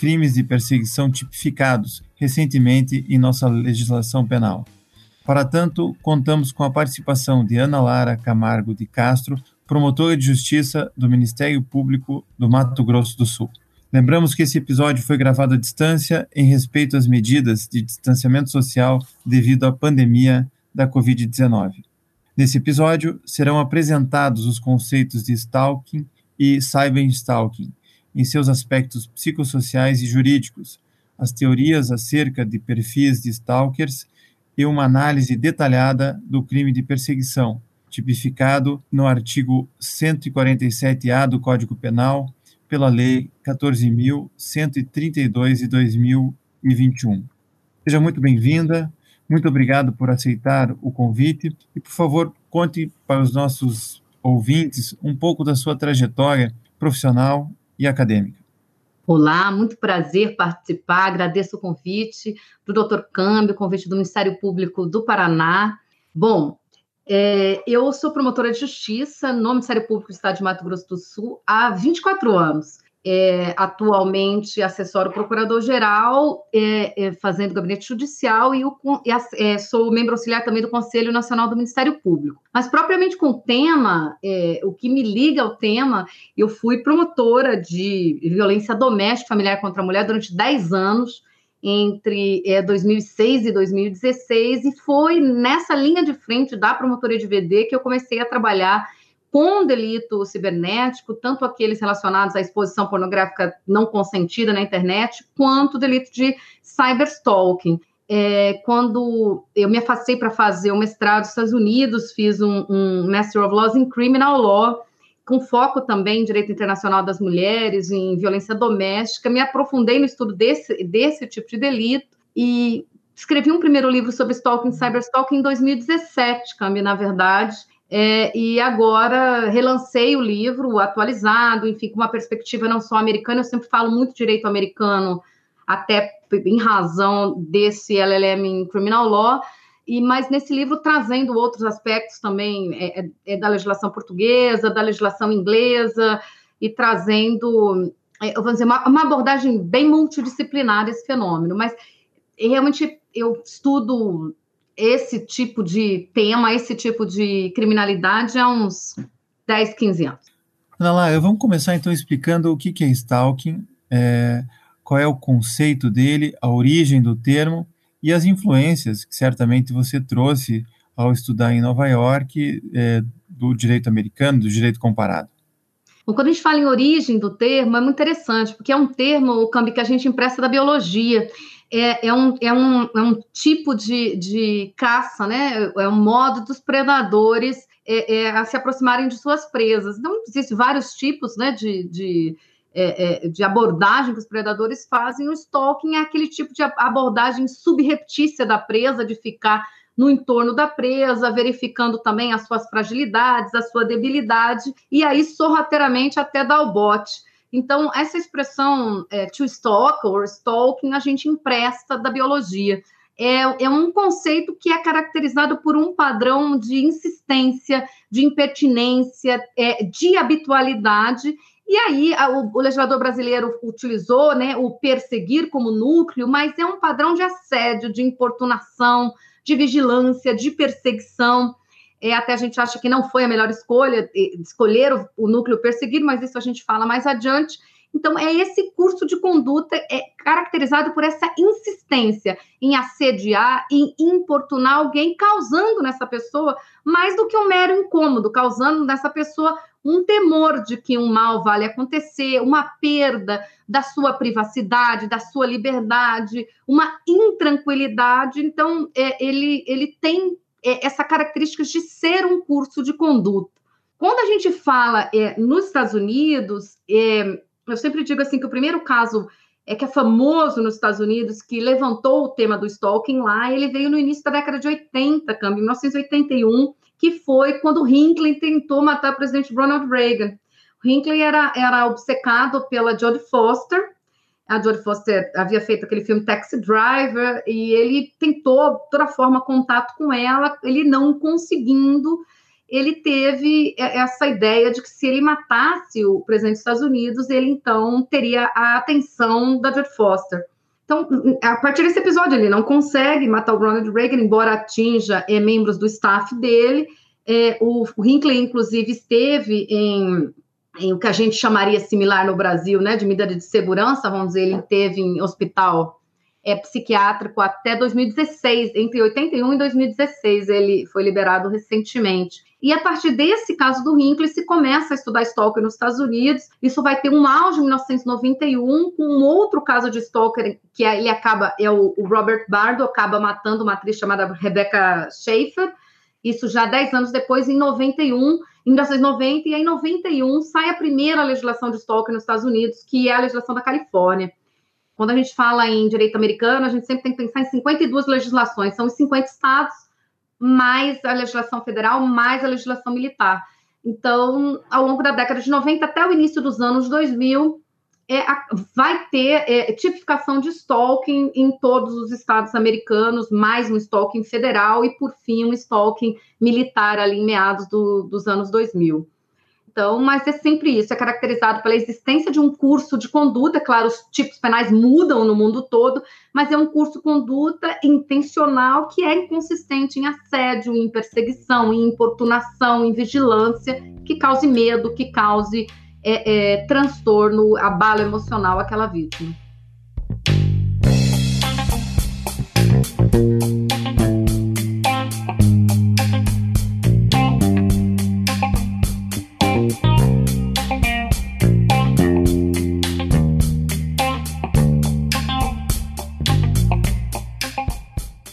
crimes de perseguição tipificados recentemente em nossa legislação penal. Para tanto, contamos com a participação de Ana Lara Camargo de Castro, promotora de justiça do Ministério Público do Mato Grosso do Sul. Lembramos que esse episódio foi gravado à distância em respeito às medidas de distanciamento social devido à pandemia da Covid-19. Nesse episódio, serão apresentados os conceitos de stalking e cyberstalking, em seus aspectos psicossociais e jurídicos, as teorias acerca de perfis de stalkers e uma análise detalhada do crime de perseguição, tipificado no artigo 147-A do Código Penal pela Lei 14.132 de 2021. Seja muito bem-vinda, muito obrigado por aceitar o convite e, por favor, conte para os nossos ouvintes um pouco da sua trajetória profissional e acadêmica. Olá, muito prazer participar. Agradeço o convite do Dr. Câmbio, convite do Ministério Público do Paraná. Bom, é, eu sou promotora de justiça no Ministério Público do Estado de Mato Grosso do Sul há 24 anos. É, atualmente assessoro o procurador-geral, é, é, fazendo gabinete judicial, e, o, e é, sou membro auxiliar também do Conselho Nacional do Ministério Público. Mas, propriamente com o tema, é, o que me liga ao tema, eu fui promotora de violência doméstica familiar contra a mulher durante 10 anos, entre 2006 é, e 2016, e foi nessa linha de frente da promotoria de VD que eu comecei a trabalhar com delito cibernético, tanto aqueles relacionados à exposição pornográfica não consentida na internet, quanto delito de cyberstalking. É, quando eu me afastei para fazer o mestrado nos Estados Unidos, fiz um, um Master of Laws in Criminal Law, com foco também em direito internacional das mulheres, em violência doméstica, me aprofundei no estudo desse, desse tipo de delito e escrevi um primeiro livro sobre stalking e cyberstalking em 2017, Cami, na verdade, é, e agora relancei o livro atualizado, enfim, com uma perspectiva não só americana, eu sempre falo muito direito americano, até em razão desse LLM em Criminal Law, e mas nesse livro trazendo outros aspectos também é, é, é da legislação portuguesa, da legislação inglesa, e trazendo, é, vamos dizer, uma, uma abordagem bem multidisciplinar desse fenômeno, mas realmente eu estudo esse tipo de tema, esse tipo de criminalidade há uns 10, 15 anos. Ana lá, vamos começar então explicando o que, é stalking, é, qual é o conceito dele, a origem do termo e as influências que certamente você trouxe ao estudar em Nova York é, do direito americano, do direito comparado. Bom, quando a gente fala em origem do termo, é muito interessante, porque é um termo, Cambi, que a gente empresta da biologia é, é, um, é, um, é um tipo de, de caça, né? É um modo dos predadores é, é, a se aproximarem de suas presas. Então, existem vários tipos né, de, de, é, é, de abordagem que os predadores fazem. O stalking é aquele tipo de abordagem subreptícia da presa, de ficar no entorno da presa, verificando também as suas fragilidades, a sua debilidade, e aí sorrateiramente até dar o bote. Então, essa expressão é, to stalk or stalking a gente empresta da biologia. É, é, um conceito que é caracterizado por um padrão de insistência, de impertinência, é, de habitualidade. E aí, a, o, o, legislador brasileiro utilizou né, o perseguir como núcleo, mas é um padrão de assédio, de importunação, de vigilância, de perseguição é, até a gente acha que não foi a melhor escolha, escolher o, o núcleo perseguido, mas isso a gente fala mais adiante. Então, é esse curso de conduta é caracterizado por essa insistência em assediar, em importunar alguém, causando nessa pessoa mais do que um mero incômodo, causando nessa pessoa um temor de que um mal vale acontecer, uma perda da sua privacidade, da sua liberdade, uma intranquilidade. Então, é, ele, ele tem é, essa característica de ser um curso de conduta. Quando a gente fala é, nos Estados Unidos, é, eu sempre digo assim que o primeiro caso é que é famoso nos Estados Unidos, que levantou o tema do stalking lá, ele veio no início da década de 80, câmbio, 1981, que foi quando Hinckley tentou matar o presidente Ronald Reagan. Hinckley era, era obcecado pela Jodie Foster, a Jodie Foster havia feito aquele filme Taxi Driver, e ele tentou, de toda forma, contato com ela, ele não conseguindo, ele teve essa ideia de que se ele matasse o presidente dos Estados Unidos, ele então teria a atenção da Jodie Foster. Então, a partir desse episódio, ele não consegue matar o Ronald Reagan, embora atinja é, membros do staff dele. É, o, o Hinckley, inclusive, esteve em, em, o que a gente chamaria similar no Brasil, né, de medida de segurança, vamos dizer, ele esteve em hospital é, psiquiátrico até 2016, entre 81 e 2016 ele foi liberado recentemente. E a partir desse caso do Hinckley se começa a estudar stalker nos Estados Unidos. Isso vai ter um auge em 1991 com um outro caso de stalker que é, ele acaba é o, o Robert Bardo acaba matando uma atriz chamada Rebecca Schaefer. Isso já 10 anos depois, em 91, em 1990, e em 91 sai a primeira legislação de stalker nos Estados Unidos, que é a legislação da Califórnia. Quando a gente fala em direito americano, a gente sempre tem que pensar em 52 legislações, são os 50 estados, mais a legislação federal, mais a legislação militar. Então, ao longo da década de 90 até o início dos anos 2000, é, vai ter é, tipificação de stalking em todos os estados americanos, mais um stalking federal e, por fim, um stalking militar ali em meados do, dos anos 2000. Então, mas é sempre isso, é caracterizado pela existência de um curso de conduta, claro, os tipos penais mudam no mundo todo, mas é um curso de conduta intencional que é inconsistente em assédio, em perseguição, em importunação, em vigilância, que cause medo, que cause é, é, transtorno, abalo emocional àquela vítima.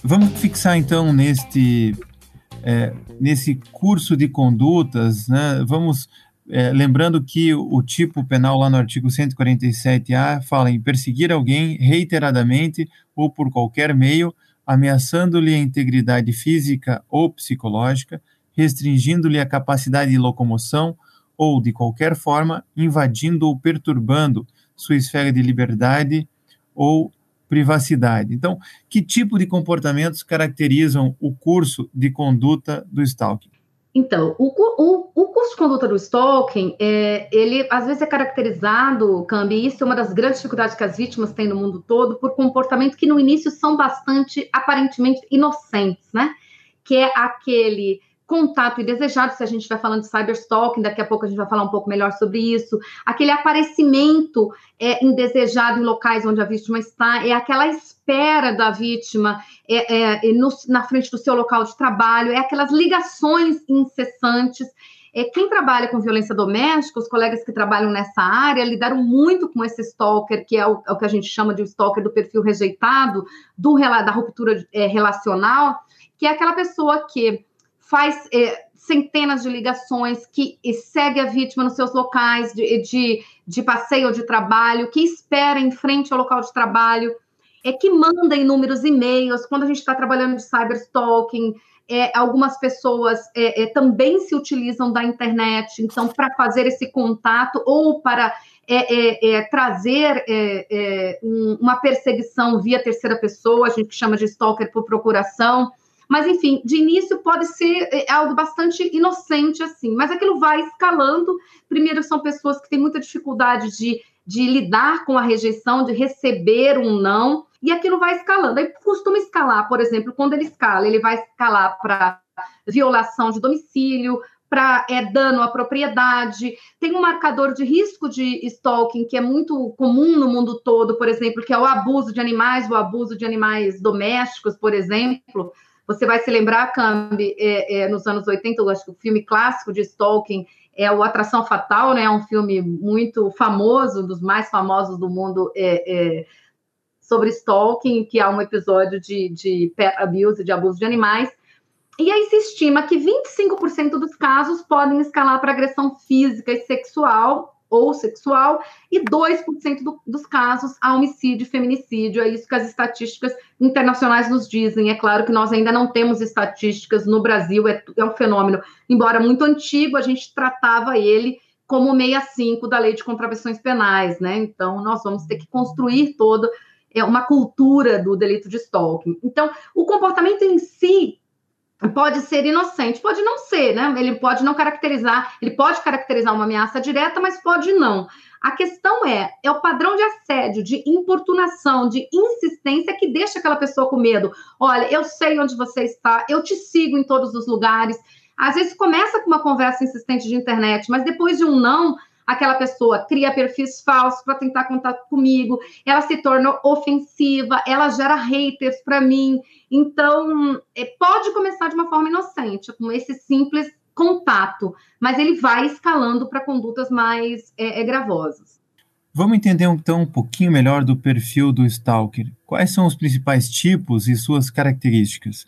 Vamos fixar então neste é, nesse curso de condutas, né? Vamos é, lembrando que o tipo penal lá no artigo 147A fala em perseguir alguém reiteradamente ou por qualquer meio, ameaçando-lhe a integridade física ou psicológica, restringindo-lhe a capacidade de locomoção ou, de qualquer forma, invadindo ou perturbando sua esfera de liberdade ou privacidade. Então, que tipo de comportamentos caracterizam o curso de conduta do stalking? Então, o, o, o curso de conduta do stalking, é, ele às vezes é caracterizado, Cambi, e isso é uma das grandes dificuldades que as vítimas têm no mundo todo, por comportamentos que no início são bastante, aparentemente, inocentes, né? Que é aquele contato indesejado, se a gente estiver falando de cyberstalking, daqui a pouco a gente vai falar um pouco melhor sobre isso, aquele aparecimento é, indesejado em locais onde a vítima está, é aquela espera da vítima é, é, no, na frente do seu local de trabalho, é aquelas ligações incessantes. É, quem trabalha com violência doméstica, os colegas que trabalham nessa área, lidaram muito com esse stalker, que é o, é o que a gente chama de stalker do perfil rejeitado, do, da ruptura é, relacional, que é aquela pessoa que faz é, centenas de ligações, que segue a vítima nos seus locais de, de, de passeio ou de trabalho, que espera em frente ao local de trabalho, é que manda inúmeros e-mails. Quando a gente está trabalhando de cyberstalking, é, algumas pessoas é, é, também se utilizam da internet, então, para fazer esse contato ou para é, é, é trazer um, uma perseguição via terceira pessoa, a gente chama de stalker por procuração. Mas, enfim, de início pode ser algo bastante inocente, assim, mas aquilo vai escalando. Primeiro, são pessoas que têm muita dificuldade de, de lidar com a rejeição, de receber um não, e aquilo vai escalando. Aí costuma escalar, por exemplo, quando ele escala, ele vai escalar para violação de domicílio, para é, dano à propriedade. Tem um marcador de risco de stalking que é muito comum no mundo todo, por exemplo, que é o abuso de animais, o abuso de animais domésticos, por exemplo. Você vai se lembrar, Cambi, é, é, nos anos 80, eu acho que o filme clássico de Stalking é o Atração Fatal, né? É um filme muito famoso, um dos mais famosos do mundo é, é, sobre stalking, que há um episódio de, de pet abuse, de abuso de animais. E aí se estima que 25% dos casos podem escalar para agressão física e sexual, ou sexual, e 2% do, dos casos a homicídio e feminicídio. É isso que as estatísticas internacionais nos dizem. É claro que nós ainda não temos estatísticas no Brasil, é, é um fenômeno, embora muito antigo, a gente tratava ele como 65 da lei de contravenções penais, né? Então, nós vamos ter que construir toda é, uma cultura do delito de stalking. Então, o comportamento em si pode ser inocente, pode não ser, né? Ele pode não caracterizar, ele pode caracterizar uma ameaça direta, mas pode não. A questão é, é o padrão de assédio, de importunação, de insistência que deixa aquela pessoa com medo. Olha, eu sei onde você está, eu te sigo em todos os lugares. Às vezes começa com uma conversa insistente de internet, mas depois de um não, aquela pessoa cria perfis falsos para tentar contato comigo, ela se torna ofensiva, ela gera haters para mim. Então, é, pode começar de uma forma inocente, com esse simples contato, mas ele vai escalando para condutas mais é, é, gravosas. Vamos entender então um pouquinho melhor do perfil do stalker. Quais são os principais tipos e suas características?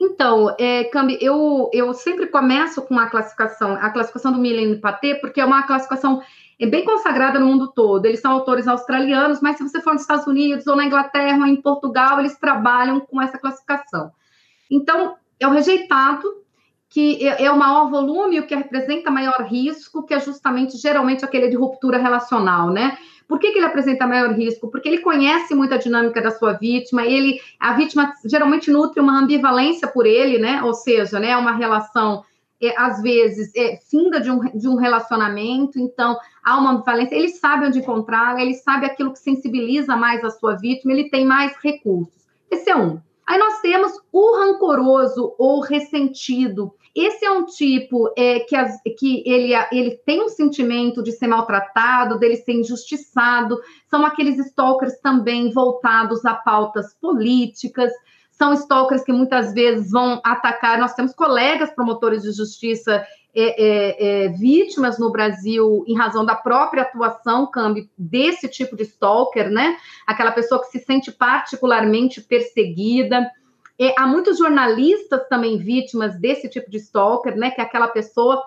Então, é, Cambi, eu, eu sempre começo com a classificação, a classificação do Millen Paté, porque é uma classificação é bem consagrada no mundo todo. Eles são autores australianos, mas se você for nos Estados Unidos ou na Inglaterra ou em Portugal, eles trabalham com essa classificação. Então, é o rejeitado, que é, é o maior volume, o que representa maior risco, que é justamente, geralmente, aquele de ruptura relacional, né? Por que, que, ele apresenta maior risco? Porque ele conhece muito a dinâmica da sua vítima, ele, a vítima geralmente nutre uma ambivalência por ele, né? Ou seja, né, uma relação, é, às vezes, é, finda de um, de um relacionamento, então há uma ambivalência, ele sabe onde encontrá-la, ele sabe aquilo que sensibiliza mais a sua vítima, ele tem mais recursos. Esse é um. Aí nós temos o rancoroso ou ressentido, esse é um tipo é, que, as, que ele, ele tem um sentimento de ser maltratado, dele ser injustiçado. São aqueles stalkers também voltados a pautas políticas. São stalkers que muitas vezes vão atacar. Nós temos colegas promotores de justiça é, é, é, vítimas no Brasil em razão da própria atuação, Cambi, desse tipo de stalker, né? Aquela pessoa que se sente particularmente perseguida. É, há muitos jornalistas também vítimas desse tipo de stalker, né? Que é aquela pessoa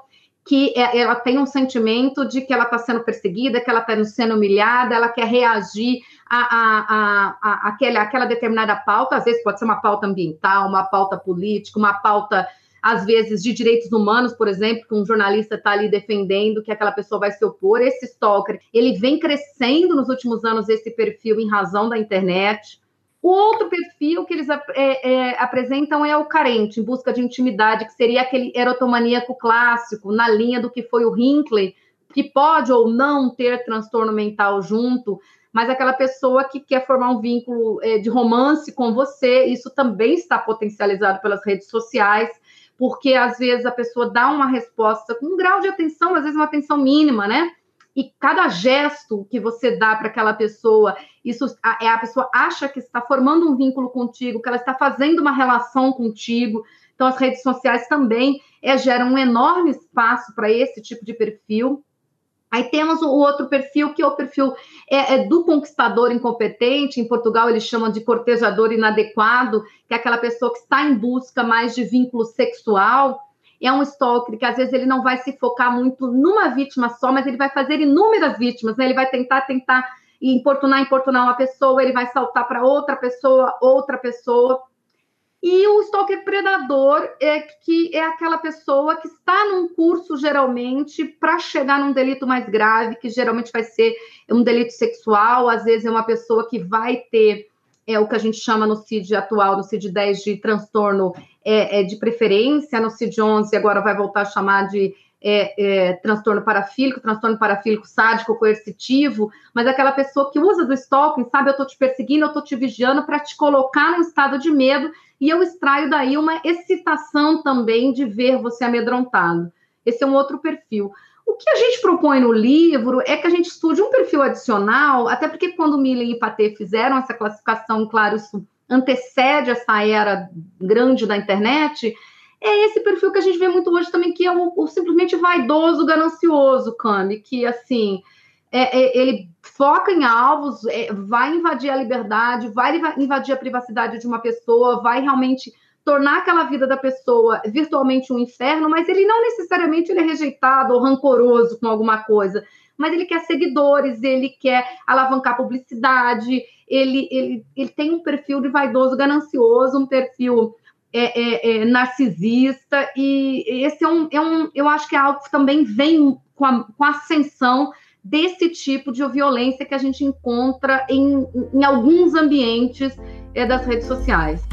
que é, ela tem um sentimento de que ela está sendo perseguida, que ela está sendo humilhada, ela quer reagir a, a, a, a, aquela, aquela determinada pauta, às vezes pode ser uma pauta ambiental, uma pauta política, uma pauta, às vezes, de direitos humanos, por exemplo, que um jornalista está ali defendendo que aquela pessoa vai se opor. Esse stalker, ele vem crescendo nos últimos anos, esse perfil, em razão da internet. O outro perfil que eles é, é, apresentam é o carente, em busca de intimidade, que seria aquele erotomaníaco clássico, na linha do que foi o Hinckley, que pode ou não ter transtorno mental junto, mas aquela pessoa que quer formar um vínculo é, de romance com você, isso também está potencializado pelas redes sociais, porque às vezes a pessoa dá uma resposta com um grau de atenção, às vezes uma atenção mínima, né? E cada gesto que você dá para aquela pessoa, isso é a pessoa acha que está formando um vínculo contigo, que ela está fazendo uma relação contigo. Então, as redes sociais também é, geram um enorme espaço para esse tipo de perfil. Aí temos o outro perfil, que é o perfil é, é, do conquistador incompetente. Em Portugal, eles chamam de cortejador inadequado, que é aquela pessoa que está em busca mais de vínculo sexual é um stalker que às vezes ele não vai se focar muito numa vítima só, mas ele vai fazer inúmeras vítimas, né? Ele vai tentar, tentar importunar, importunar uma pessoa, ele vai saltar para outra pessoa, outra pessoa. E o stalker predador é que é aquela pessoa que está num curso geralmente para chegar num delito mais grave, que geralmente vai ser um delito sexual, às vezes é uma pessoa que vai ter é o que a gente chama no CID atual, no CID 10 de transtorno é, é, de preferência, no CID 11 agora vai voltar a chamar de é, é, transtorno parafílico, transtorno parafílico sádico coercitivo, mas aquela pessoa que usa do stalking, sabe, eu estou te perseguindo, eu estou te vigiando para te colocar num estado de medo e eu extraio daí uma excitação também de ver você amedrontado. Esse é um outro perfil. O que a gente propõe no livro é que a gente estude um perfil adicional, até porque quando Miller e Paté fizeram essa classificação, claro, isso antecede essa era grande da internet, é esse perfil que a gente vê muito hoje também, que é o, o simplesmente vaidoso, ganancioso, Cami, que assim, é, é, ele foca em alvos, é, vai invadir a liberdade, vai invadir a privacidade de uma pessoa, vai realmente tornar aquela vida da pessoa virtualmente um inferno, mas ele não necessariamente ele é rejeitado ou rancoroso com alguma coisa, mas ele quer seguidores, ele quer alavancar publicidade, ele, ele, ele tem um perfil de vaidoso ganancioso, um perfil é, é, é, narcisista, e esse é um, é um, eu acho que é algo que também vem com a, com a ascensão desse tipo de violência que a gente encontra em, em alguns ambientes é, das redes sociais.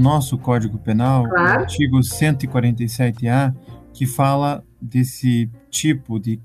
Nosso Código Penal, claro. o artigo 147-A, que fala desse tipo de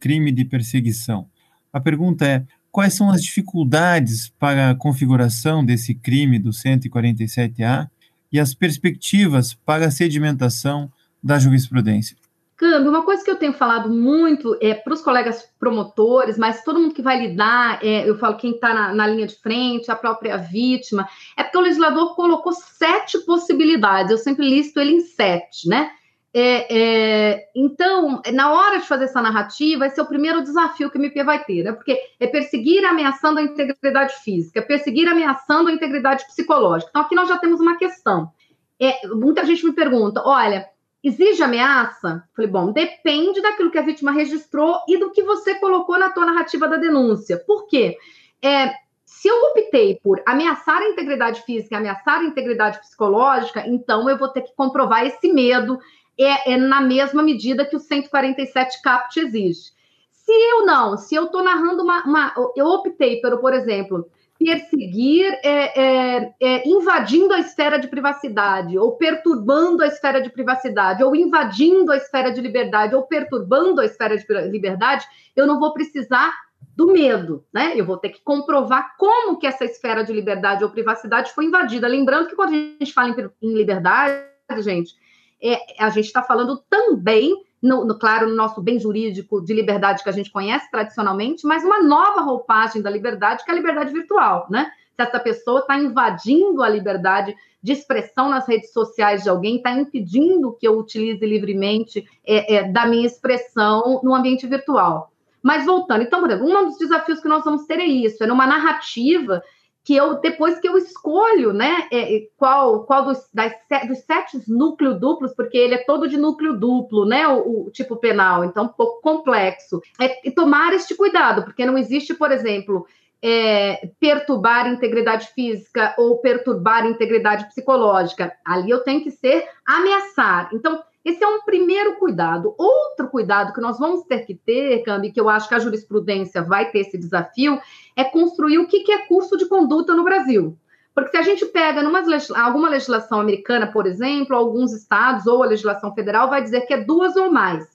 crime de perseguição. A pergunta é: quais são as dificuldades para a configuração desse crime do 147-A e as perspectivas para a sedimentação da jurisprudência? Câmbio, uma coisa que eu tenho falado muito é para os colegas promotores, mas todo mundo que vai lidar, é, eu falo quem está na, na, linha de frente, a própria vítima, é porque o legislador colocou sete possibilidades, eu sempre listo ele em sete, né? É, é, então, na hora de fazer essa narrativa, esse é o primeiro desafio que o MP vai ter, né? Porque é perseguir ameaçando a integridade física, perseguir ameaçando a integridade psicológica. Então, aqui nós já temos uma questão. É, muita gente me pergunta: olha, Exige ameaça? Falei, bom, depende daquilo que a vítima registrou e do que você colocou na tua narrativa da denúncia. Por quê? É, se eu optei por ameaçar a integridade física, ameaçar a integridade psicológica, então eu vou ter que comprovar esse medo é, é na mesma medida que o 147 CAPT exige. Se eu não, se eu estou narrando uma, uma, Eu optei pelo, por exemplo, perseguir é, é, é, invadindo a esfera de privacidade, ou perturbando a esfera de privacidade, ou invadindo a esfera de liberdade, ou perturbando a esfera de liberdade, eu não vou precisar do medo, né? Eu vou ter que comprovar como que essa esfera de liberdade ou privacidade foi invadida. Lembrando que quando a gente fala em, em liberdade, gente, é, a gente está falando também no, no, claro, no nosso bem jurídico de liberdade que a gente conhece tradicionalmente, mas uma nova roupagem da liberdade, que é a liberdade virtual, né? Se essa pessoa está invadindo a liberdade de expressão nas redes sociais de alguém, está impedindo que eu utilize livremente é, é, da minha expressão no ambiente virtual. Mas voltando, então, por exemplo, um dos desafios que nós vamos ter é isso, é numa narrativa que eu depois que eu escolho, né, é, qual qual dos, das, dos sete núcleos duplos, porque ele é todo de núcleo duplo, né, o, o tipo penal, então um pouco complexo, é tomar este cuidado, porque não existe, por exemplo, é, perturbar a integridade física ou perturbar a integridade psicológica. Ali eu tenho que ser ameaçar. Então esse é um primeiro cuidado. Outro cuidado que nós vamos ter que ter, Cambi, que eu acho que a jurisprudência vai ter esse desafio, é construir o que é curso de conduta no Brasil. Porque se a gente pega numa, alguma legislação americana, por exemplo, alguns estados ou a legislação federal vai dizer que é duas ou mais.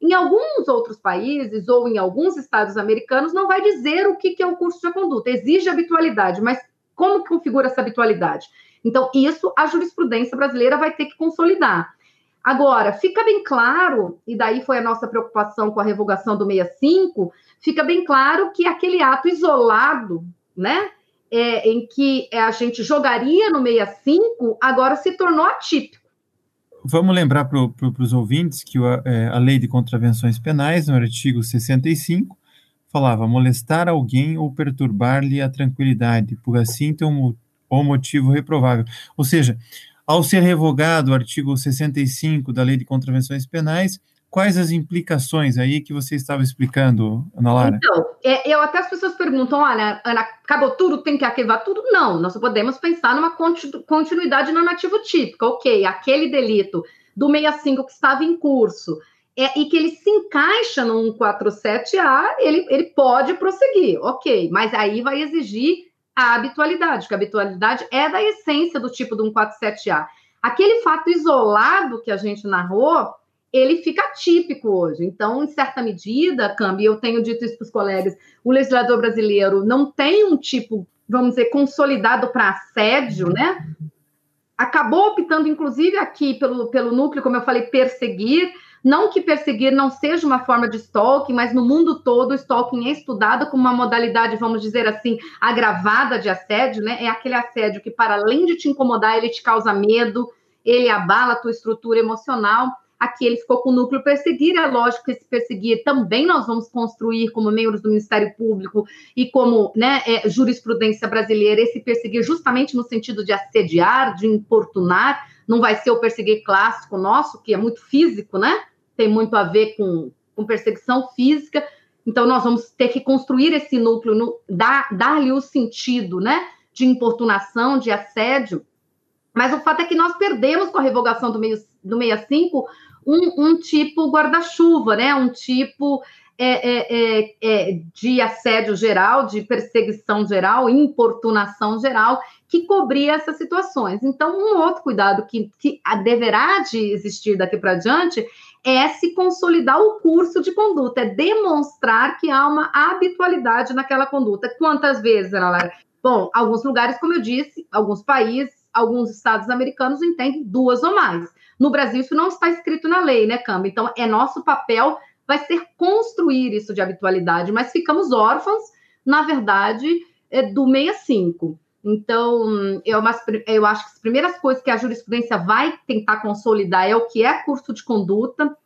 Em alguns outros países ou em alguns estados americanos não vai dizer o que é o curso de conduta. Exige habitualidade, mas como configura essa habitualidade? Então, isso a jurisprudência brasileira vai ter que consolidar. Agora, fica bem claro, e daí foi a nossa preocupação com a revogação do 65, fica bem claro que aquele ato isolado, né, é, em que a gente jogaria no 65, agora se tornou atípico. Vamos lembrar para pro, os ouvintes que a, é, a Lei de Contravenções Penais, no artigo 65, falava molestar alguém ou perturbar-lhe a tranquilidade, por assim ter um, ou motivo reprovável. Ou seja, ao ser revogado o artigo 65 da Lei de Contravenções Penais, quais as implicações aí que você estava explicando, Ana Lara? Então, é, eu até as pessoas perguntam, olha, Ana, acabou tudo, tem que arquivar tudo? Não, nós podemos pensar numa continuidade normativa típica, ok, aquele delito do 65 que estava em curso, é, e que ele se encaixa no 147A, ele, ele pode prosseguir, ok, mas aí vai exigir a habitualidade, que a habitualidade é da essência do tipo do 147A. Aquele fato isolado que a gente narrou, ele fica típico hoje. Então, em certa medida, Cambi, eu tenho dito isso para os colegas, o legislador brasileiro não tem um tipo, vamos dizer, consolidado para assédio, né? Acabou optando, inclusive, aqui pelo, pelo núcleo, como eu falei, perseguir, Não que perseguir não seja uma forma de stalking, mas no mundo todo o stalking é estudado como uma modalidade, vamos dizer assim, agravada de assédio, né? É aquele assédio que, para além de te incomodar, ele te causa medo, ele abala a tua estrutura emocional. Aqui ele ficou com o núcleo perseguir, é lógico que esse perseguir também nós vamos construir como membros do Ministério Público e como né, é, jurisprudência brasileira, esse perseguir justamente no sentido de assediar, de importunar, não vai ser o perseguir clássico nosso, que é muito físico, né? Tem muito a ver com, com perseguição física. Então, nós vamos ter que construir esse núcleo, dar, dar-lhe o sentido, né? De importunação, de assédio. Mas o fato é que nós perdemos com a revogação do, meio, do 65 um, um tipo guarda-chuva, né? Um tipo é, é, é, é, de assédio geral, de perseguição geral, importunação geral, que cobria essas situações. Então, um outro cuidado que, que deverá de existir daqui para diante é se consolidar o curso de conduta, é demonstrar que há uma habitualidade naquela conduta. Quantas vezes, Ana Bom, alguns lugares, como eu disse, alguns países, alguns estados americanos entendem duas ou mais. No Brasil, isso não está escrito na lei, né, Câmbio? Então, é nosso papel, vai ser construir isso de habitualidade, mas ficamos órfãos, na verdade, é do 65. Então, eu, eu acho que as primeiras coisas que a jurisprudência vai tentar consolidar é o que é curso de conduta,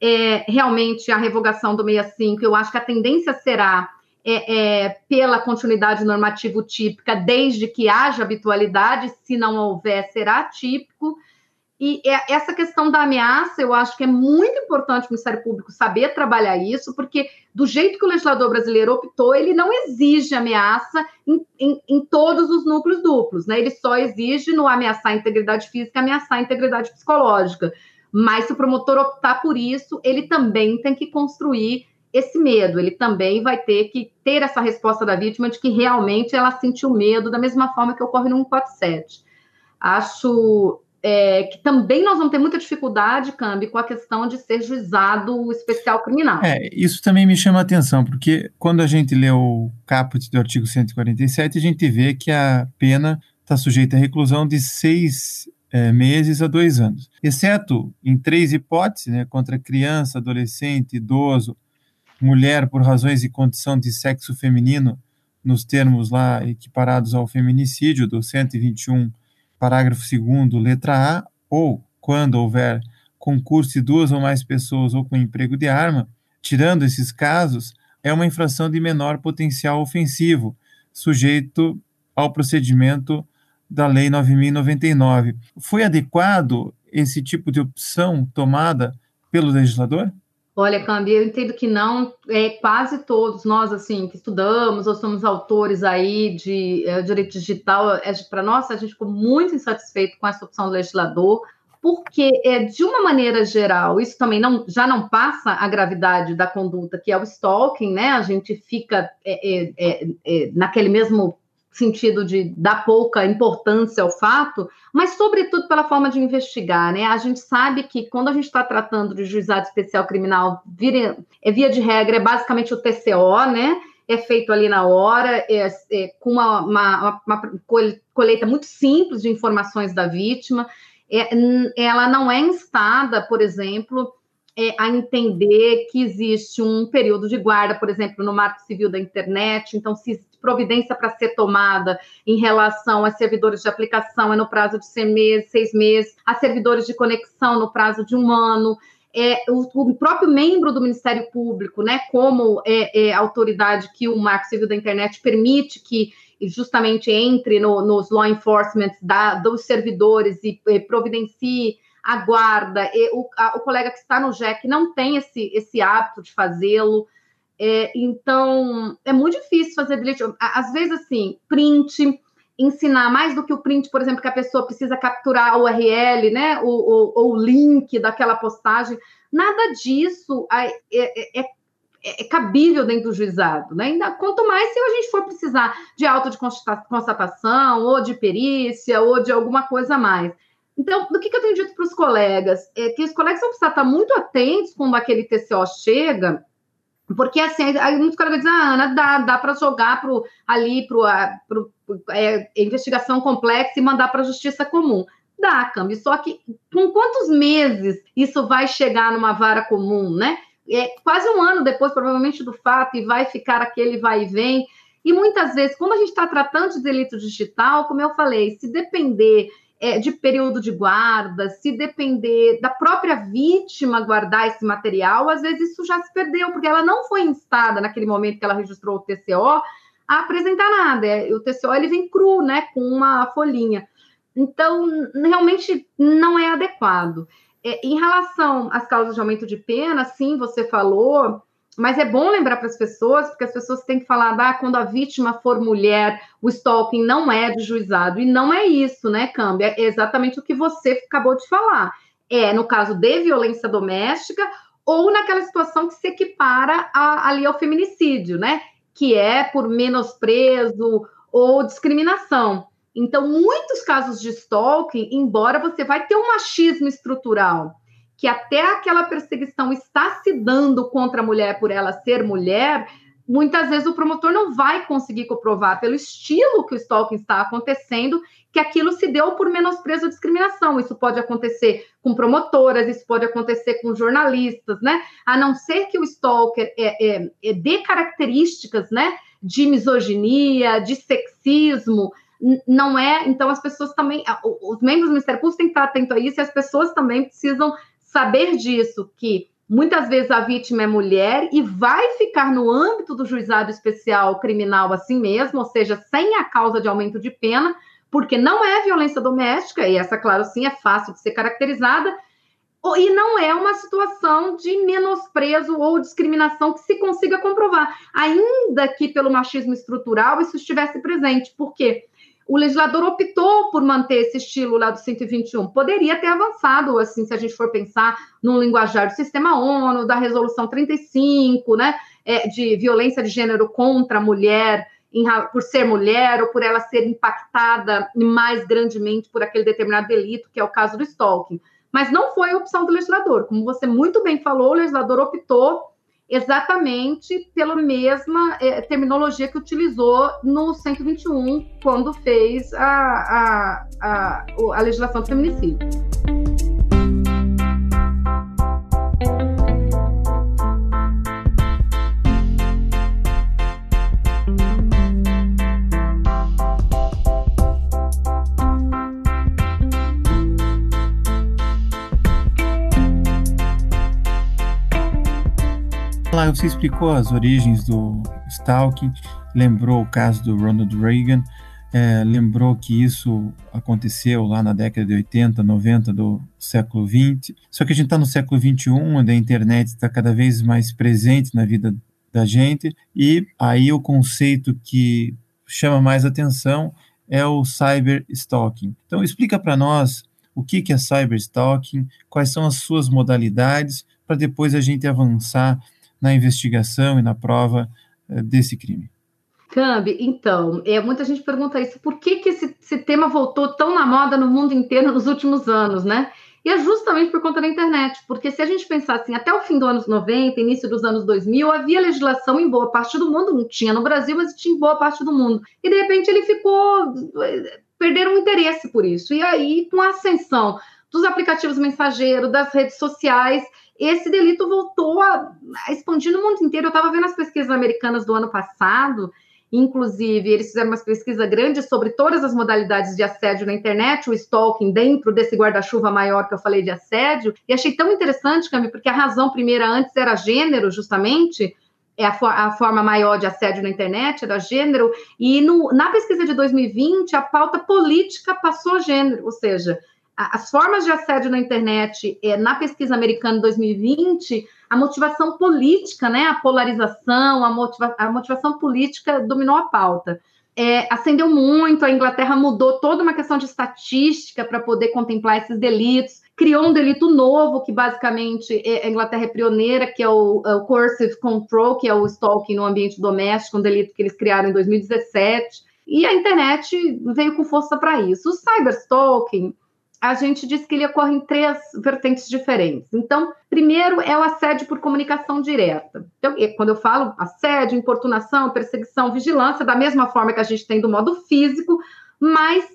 é, realmente a revogação do 65, eu acho que a tendência será é, é, pela continuidade normativa típica, desde que haja habitualidade, se não houver, será típico. E é, essa questão da ameaça, eu acho que é muito importante o Ministério Público saber trabalhar isso, porque do jeito que o legislador brasileiro optou, ele não exige ameaça em, em, em todos os núcleos duplos, né? Ele só exige no ameaçar a integridade física, ameaçar a integridade psicológica. Mas se o promotor optar por isso, ele também tem que construir esse medo, ele também vai ter que ter essa resposta da vítima de que realmente ela sentiu medo, da mesma forma que ocorre no 147. Acho é, que também nós vamos ter muita dificuldade, Cambi, com a questão de ser juizado especial criminal. É, isso também me chama a atenção, porque quando a gente lê o caput do artigo 147, a gente vê que a pena está sujeita à reclusão de seis é, meses a dois anos, exceto em três hipóteses, né, contra criança, adolescente, idoso, mulher por razões de condição de sexo feminino, nos termos lá equiparados ao feminicídio do 121 parágrafo 2 letra A, ou quando houver concurso de duas ou mais pessoas ou com emprego de arma, tirando esses casos, é uma infração de menor potencial ofensivo, sujeito ao procedimento da Lei 9099. Foi adequado esse tipo de opção tomada pelo legislador? Olha, Cambi, eu entendo que não, é quase todos nós, assim, que estudamos ou somos autores aí de é, direito digital, é, para nós, a gente ficou muito insatisfeito com essa opção do legislador, porque, é, de uma maneira geral, isso também não, já não passa a gravidade da conduta, que é o stalking, né? A gente fica é, é, é, é naquele mesmo sentido de dar pouca importância ao fato, mas sobretudo pela forma de investigar, né? A gente sabe que quando a gente está tratando de juizado especial criminal, vira, é via de regra, é basicamente o TCO, né? É feito ali na hora, é, é com uma, uma, uma, colheita muito simples de informações da vítima. É, ela não é instada, por exemplo, é, a entender que existe um período de guarda, por exemplo, no Marco Civil da Internet. Então, se providência para ser tomada em relação a servidores de aplicação é no prazo de seis meses, seis meses, a servidores de conexão no prazo de um ano. É, o, o, próprio membro do Ministério Público, né, como é, é, autoridade que o Marco Civil da Internet permite que justamente entre no, nos law enforcement da, dos servidores e, e providencie a guarda, e o, a, o colega que está no JEC não tem esse, esse hábito de fazê-lo. É, então, é muito difícil fazer delete. Às vezes, assim, print, ensinar mais do que o print, por exemplo, que a pessoa precisa capturar o URL, né? Ou, o link daquela postagem. Nada disso é, é, é, é, cabível dentro do juizado, né? Ainda, quanto mais se a gente for precisar de auto de constatação, ou de perícia, ou de alguma coisa a mais. Então, do que, que eu tenho dito para os colegas? É que os colegas vão precisar estar muito atentos quando aquele TCO chega porque assim, aí muitos caras dizem, ah, Ana, dá, dá para jogar pro, ali para é, investigação complexa e mandar para a justiça comum. Dá, câmbio. Só que com quantos meses isso vai chegar numa vara comum, né? É quase um ano depois, provavelmente, do fato, e vai ficar aquele vai e vem. E muitas vezes, quando a gente está tratando de delito digital, como eu falei, se depender é, de período de guarda, se depender da própria vítima guardar esse material, às vezes isso já se perdeu, porque ela não foi instada naquele momento que ela registrou o TCO a apresentar nada. É, o TCO ele vem cru, né, com uma folhinha. Então, realmente não é adequado. É, em relação às causas de aumento de pena, sim, você falou, mas é bom lembrar para as pessoas, porque as pessoas têm que falar, ah, quando a vítima for mulher, o stalking não é de juizado. E não é isso, né, Câmbio? É exatamente o que você acabou de falar. É no caso de violência doméstica ou naquela situação que se equipara a, ali ao feminicídio, né? Que é por menosprezo ou discriminação. Então, muitos casos de stalking, embora você vai ter um machismo estrutural, que até aquela perseguição está se dando contra a mulher por ela ser mulher, muitas vezes o promotor não vai conseguir comprovar pelo estilo que o stalking está acontecendo que aquilo se deu por menosprezo ou discriminação. Isso pode acontecer com promotoras, isso pode acontecer com jornalistas, né? A não ser que o stalker é, é, é dê características, né, de misoginia, de sexismo, não é. Então, as pessoas também, os membros do Ministério Público têm que estar atentos a isso e as pessoas também precisam saber disso, que muitas vezes a vítima é mulher e vai ficar no âmbito do juizado especial criminal assim mesmo, ou seja, sem a causa de aumento de pena, porque não é violência doméstica, e essa, claro, sim, é fácil de ser caracterizada, e não é uma situação de menosprezo ou discriminação que se consiga comprovar, ainda que pelo machismo estrutural isso estivesse presente. Por quê? O legislador optou por manter esse estilo lá do 121. Poderia ter avançado, assim, se a gente for pensar no linguajar do sistema ONU, da resolução 35, né, é, de violência de gênero contra a mulher, por ser mulher ou por ela ser impactada mais grandemente por aquele determinado delito, que é o caso do stalking. Mas não foi a opção do legislador. Como você muito bem falou, o legislador optou exatamente pela mesma é, terminologia que utilizou no 121, quando fez a, a, a, a legislação do feminicídio. Você explicou as origens do stalking, lembrou o caso do Ronald Reagan, é, lembrou que isso aconteceu lá na década de 80, 90 do século 20. Só que a gente está no século 21, onde a internet está cada vez mais presente na vida da gente, e aí o conceito que chama mais atenção é o cyberstalking. Então explica para nós o que, que é cyberstalking, quais são as suas modalidades, para depois a gente avançar na investigação e na prova eh, desse crime. Cambi, então, é, muita gente pergunta isso, por que, que esse, esse, tema voltou tão na moda no mundo inteiro nos últimos anos, né? E é justamente por conta da internet, porque se a gente pensar assim, até o fim dos anos 90, início dos anos 2000, havia legislação em boa parte do mundo, não tinha no Brasil, mas tinha em boa parte do mundo. E de repente ele ficou, eh, perderam o interesse por isso. E aí, com a ascensão dos aplicativos mensageiros, das redes sociais, esse delito voltou a, a expandir no mundo inteiro. Eu estava vendo as pesquisas americanas do ano passado, inclusive, eles fizeram uma pesquisa grande sobre todas as modalidades de assédio na internet, o stalking dentro desse guarda-chuva maior que eu falei de assédio, e achei tão interessante, Cami, porque a razão primeira antes era gênero, justamente, é a, for a, forma maior de assédio na internet, era gênero, e no, na pesquisa de 2020, a pauta política passou gênero, ou seja, as formas de assédio na internet, é, na pesquisa americana de 2020, a motivação política, né, a polarização, a, motiva a motivação política dominou a pauta. É, acendeu muito, a Inglaterra mudou toda uma questão de estatística para poder contemplar esses delitos, criou um delito novo, que basicamente é, a Inglaterra é pioneira, que é o, é o Coercive Control, que é o stalking no ambiente doméstico, um delito que eles criaram em 2017, e a internet veio com força para isso. O cyberstalking, a gente diz que ele ocorre em três vertentes diferentes. Então, primeiro é o assédio por comunicação direta. Então, quando eu falo assédio, importunação, perseguição, vigilância, da mesma forma que a gente tem do modo físico, mas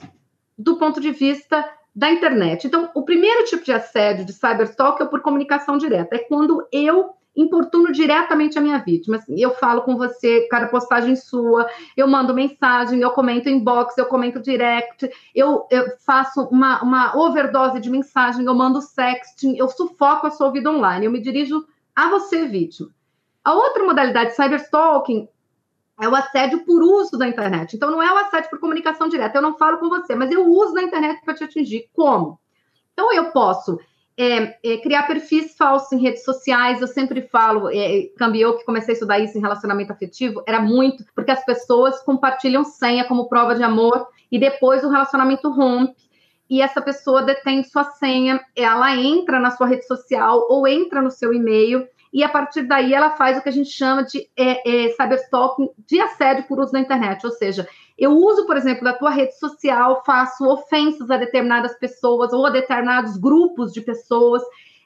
do ponto de vista da internet. Então, o primeiro tipo de assédio de cyberstalk é por comunicação direta. É quando eu importuno diretamente a minha vítima. Assim, eu falo com você, cada postagem sua, eu mando mensagem, eu comento inbox, eu comento direct, eu, eu faço uma, uma overdose de mensagem, eu mando sexting, eu sufoco a sua vida online, eu me dirijo a você, vítima. A outra modalidade de cyberstalking é o assédio por uso da internet. Então, não é o assédio por comunicação direta, eu não falo com você, mas eu uso da internet para te atingir. Como? Então, eu posso é, é, criar perfis falsos em redes sociais. Eu sempre falo, é, cambiou que comecei a estudar isso em relacionamento afetivo, era muito, porque as pessoas compartilham senha como prova de amor e depois o relacionamento rompe e essa pessoa detém sua senha, ela entra na sua rede social ou entra no seu e-mail e a partir daí ela faz o que a gente chama de é, é, cyberstalking de assédio por uso da internet, ou seja, eu uso, por exemplo, da tua rede social, faço ofensas a determinadas pessoas ou a determinados grupos de pessoas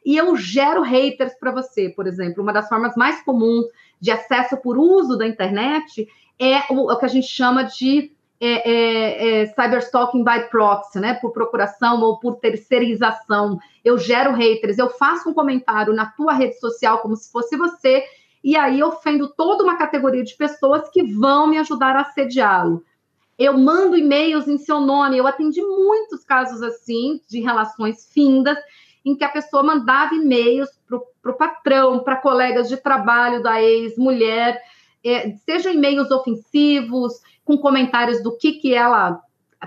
e eu gero haters para você, por exemplo. Uma das formas mais comuns de acesso por uso da internet é o, o que a gente chama de é, é, é, cyberstalking by proxy, né? Por procuração ou por terceirização. Eu gero haters, eu faço um comentário na tua rede social como se fosse você, e aí ofendo toda uma categoria de pessoas que vão me ajudar a assediá-lo eu mando e-mails em seu nome. Eu atendi muitos casos assim, de relações findas, em que a pessoa mandava e-mails para o patrão, para colegas de trabalho da ex-mulher, é, sejam e-mails ofensivos, com comentários do que, que ela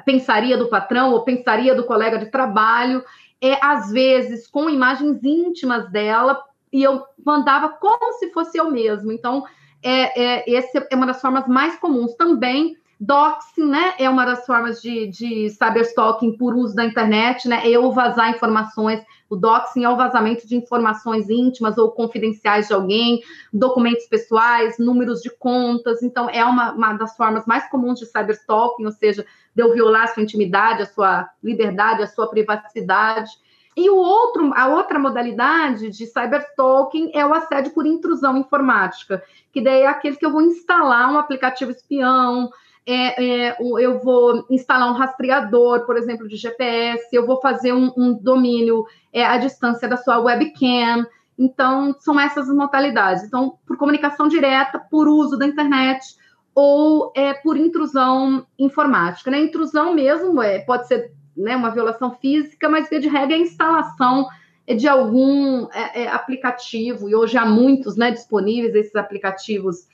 pensaria do patrão ou pensaria do colega de trabalho, é, às vezes com imagens íntimas dela, e eu mandava como se fosse eu mesmo. Então, é, é, essa é uma das formas mais comuns. Também Doxing, né, é uma das formas de, de cyberstalking por uso da internet, né, eu vazar informações, o doxing é o vazamento de informações íntimas ou confidenciais de alguém, documentos pessoais, números de contas, então é uma, uma das formas mais comuns de cyberstalking, ou seja, de eu violar a sua intimidade, a sua liberdade, a sua privacidade. E o outro, a outra modalidade de cyberstalking é o assédio por intrusão informática, que daí é aquele que eu vou instalar um aplicativo espião, é, é, eu vou instalar um rastreador, por exemplo, de GPS, eu vou fazer um, um domínio é, à distância da sua webcam. Então, são essas as modalidades. Então, por comunicação direta, por uso da internet ou é, por intrusão informática. Né? Intrusão mesmo é, pode ser né, uma violação física, mas de regra é a instalação de algum é, é, aplicativo, e hoje há muitos né, disponíveis, esses aplicativos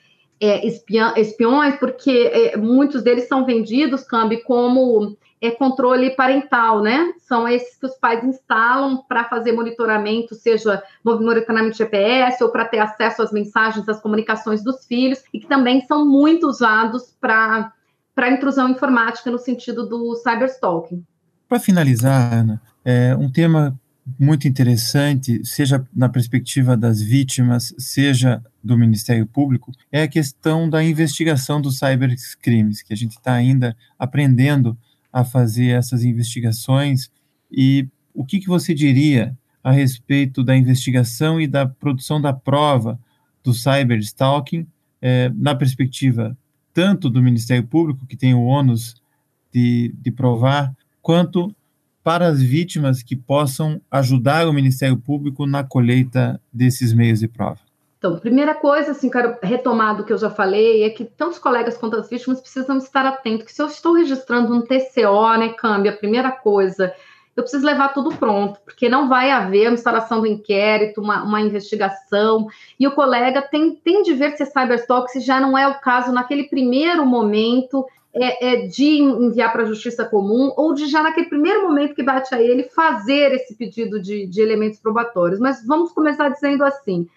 é, espiões, porque é, muitos deles são vendidos, Cambi, como é, controle parental, né? São esses que os pais instalam para fazer monitoramento, seja monitoramento GPS ou para ter acesso às mensagens, às comunicações dos filhos, e que também são muito usados para para intrusão informática no sentido do cyberstalking. Para finalizar, Ana, é, um tema muito interessante, seja na perspectiva das vítimas, seja do Ministério Público, é a questão da investigação dos cybercrimes, que a gente está ainda aprendendo a fazer essas investigações. E o que, que você diria a respeito da investigação e da produção da prova do cyberstalking, é, na perspectiva tanto do Ministério Público, que tem o ônus de, de provar, quanto para as vítimas que possam ajudar o Ministério Público na colheita desses meios de prova? Então, primeira coisa, assim, quero retomar do que eu já falei, é que tanto os colegas quanto as vítimas precisam estar atentos, que se eu estou registrando um TCO, né, câmbio, a primeira coisa, eu preciso levar tudo pronto, porque não vai haver uma instalação do inquérito, uma, uma investigação, e o colega tem, tem de ver se é cyberstalk, se já não é o caso naquele primeiro momento, é, é, de enviar para a justiça comum ou de já naquele primeiro momento que bate a ele fazer esse pedido de, de elementos probatórios. Mas vamos começar dizendo assim: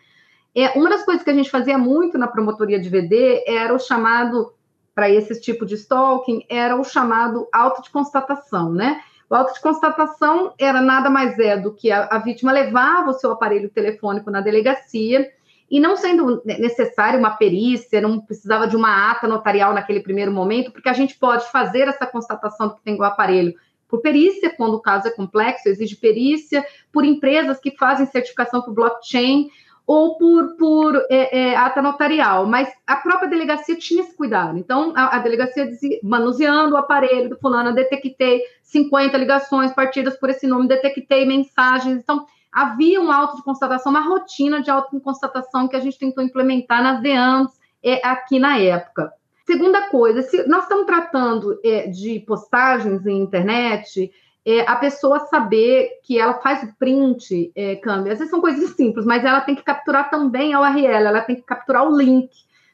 é, uma das coisas que a gente fazia muito na promotoria de VD era o chamado, para esse tipo de stalking, era o chamado auto de constatação, né? O auto de constatação era nada mais é do que a, a vítima levava o seu aparelho telefônico na delegacia e não sendo necessário uma perícia, não precisava de uma ata notarial naquele primeiro momento, porque a gente pode fazer essa constatação do que tem o aparelho por perícia, quando o caso é complexo, exige perícia, por empresas que fazem certificação por blockchain, ou por, por é, é, ata notarial, mas a própria delegacia tinha esse cuidado. Então, a, a delegacia dizia, manuseando o aparelho do fulano, detectei 50 ligações partidas por esse nome, detectei mensagens. Então, havia um auto de constatação, uma rotina de auto de constatação que a gente tentou implementar nas DEAMs é, aqui na época. Segunda coisa, se nós estamos tratando é, de postagens em internet, é, a pessoa saber que ela faz o print, é, câmbio. Às vezes são coisas simples, mas ela tem que capturar também a URL, ela tem que capturar o link,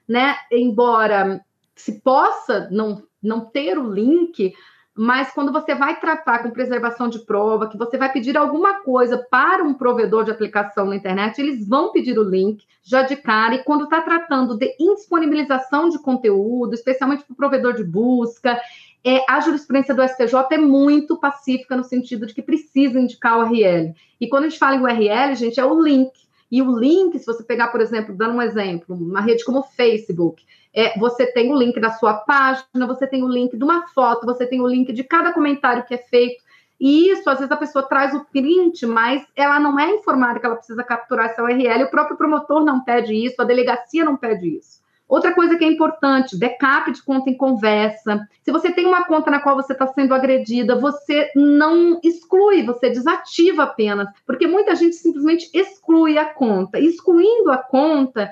né? Embora se possa não, não ter o link, mas quando você vai tratar com preservação de prova, que você vai pedir alguma coisa para um provedor de aplicação na internet, eles vão pedir o link já de cara, e quando está tratando de indisponibilização de conteúdo, especialmente para o provedor de busca, é, a jurisprudência do STJ é muito pacífica no sentido de que precisa indicar o URL. E quando a gente fala em URL, gente, é o link. E o link, se você pegar, por exemplo, dando um exemplo, uma rede como o Facebook, é, você tem o link da sua página, você tem o link de uma foto, você tem o link de cada comentário que é feito. E isso, às vezes, a pessoa traz o print, mas ela não é informada que ela precisa capturar essa URL, o próprio promotor não pede isso, a delegacia não pede isso. Outra coisa que é importante, backup de conta em conversa. Se você tem uma conta na qual você está sendo agredida, você não exclui, você desativa apenas, porque muita gente simplesmente exclui a conta. Excluindo a conta,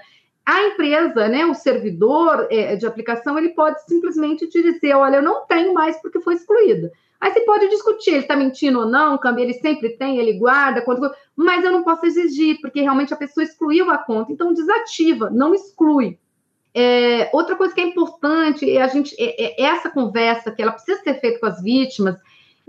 a empresa, né, o servidor é, de aplicação, ele pode simplesmente te dizer, olha, eu não tenho mais porque foi excluída. Aí você pode discutir, ele está mentindo ou não, câmbio, ele sempre tem, ele guarda, mas eu não posso exigir, porque realmente a pessoa excluiu a conta. Então, desativa, não exclui. É, outra coisa que é importante é a gente é, é essa conversa que ela precisa ser feita com as vítimas.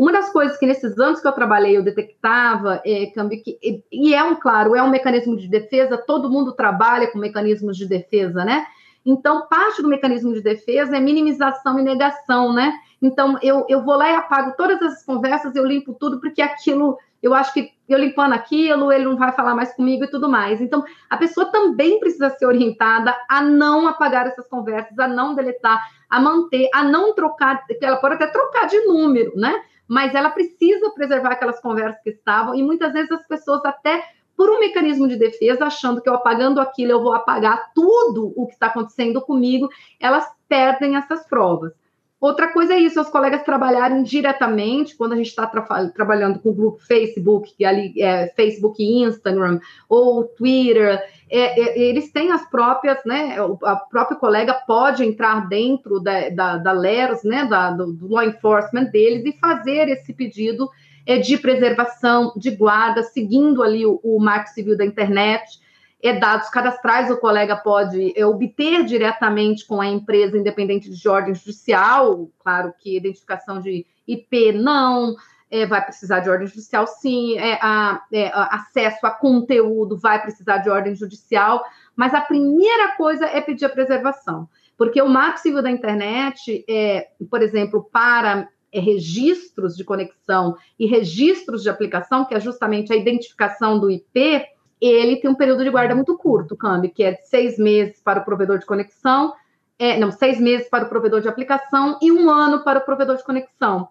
Uma das coisas que nesses anos que eu trabalhei eu detectava é que, e é um claro é um mecanismo de defesa. Todo mundo trabalha com mecanismos de defesa, né? Então parte do mecanismo de defesa é minimização e negação, né? Então eu, eu vou lá e apago todas essas conversas, eu limpo tudo porque aquilo eu acho que eu limpando aquilo, ele não vai falar mais comigo e tudo mais. Então, a pessoa também precisa ser orientada a não apagar essas conversas, a não deletar, a manter, a não trocar, ela pode até trocar de número, né? Mas ela precisa preservar aquelas conversas que estavam, e muitas vezes as pessoas até por um mecanismo de defesa, achando que eu apagando aquilo eu vou apagar tudo o que está acontecendo comigo, elas perdem essas provas. Outra coisa é isso, os colegas trabalharem diretamente, quando a gente está tra trabalhando com o grupo Facebook, ali é Facebook e Instagram, ou Twitter, é, é, eles têm as próprias, né? O próprio colega pode entrar dentro da, da, da LERS, né? Da, do, do law enforcement deles e fazer esse pedido é, de preservação, de guarda, seguindo ali o, o marco civil da internet é, dados cadastrais o colega pode é, obter diretamente com a empresa independente de ordem judicial, claro que identificação de IP não, é, vai precisar de ordem judicial sim, é, a, é, a, acesso a conteúdo vai precisar de ordem judicial, mas a primeira coisa é pedir a preservação, porque o marco civil da internet, é, por exemplo, para é, registros de conexão e registros de aplicação, que é justamente a identificação do IP, ele tem um período de guarda muito curto, câmbio, que é de seis meses para o provedor de conexão, é, não, seis meses para o provedor de aplicação e um ano para o provedor de conexão.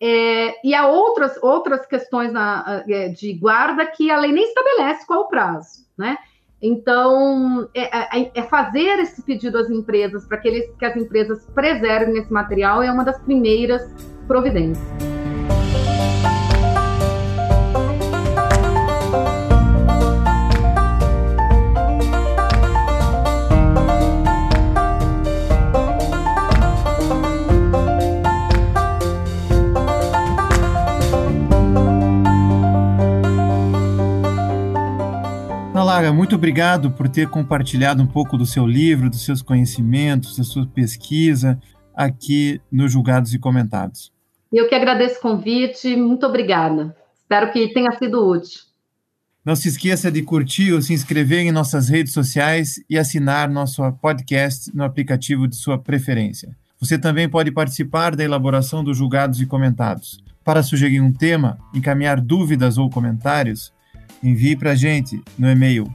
É, e há outras, outras questões na, é, de guarda que a lei nem estabelece qual o prazo, né? Então, é, é, é fazer esse pedido às empresas para que, que as empresas preservem esse material é uma das primeiras providências. Muito obrigado por ter compartilhado um pouco do seu livro, dos seus conhecimentos, da sua pesquisa aqui no Julgados e Comentados. Eu que agradeço o convite, muito obrigada. Espero que tenha sido útil. Não se esqueça de curtir ou se inscrever em nossas redes sociais e assinar nosso podcast no aplicativo de sua preferência. Você também pode participar da elaboração dos julgados e comentados. Para sugerir um tema, encaminhar dúvidas ou comentários, envie para a gente no e-mail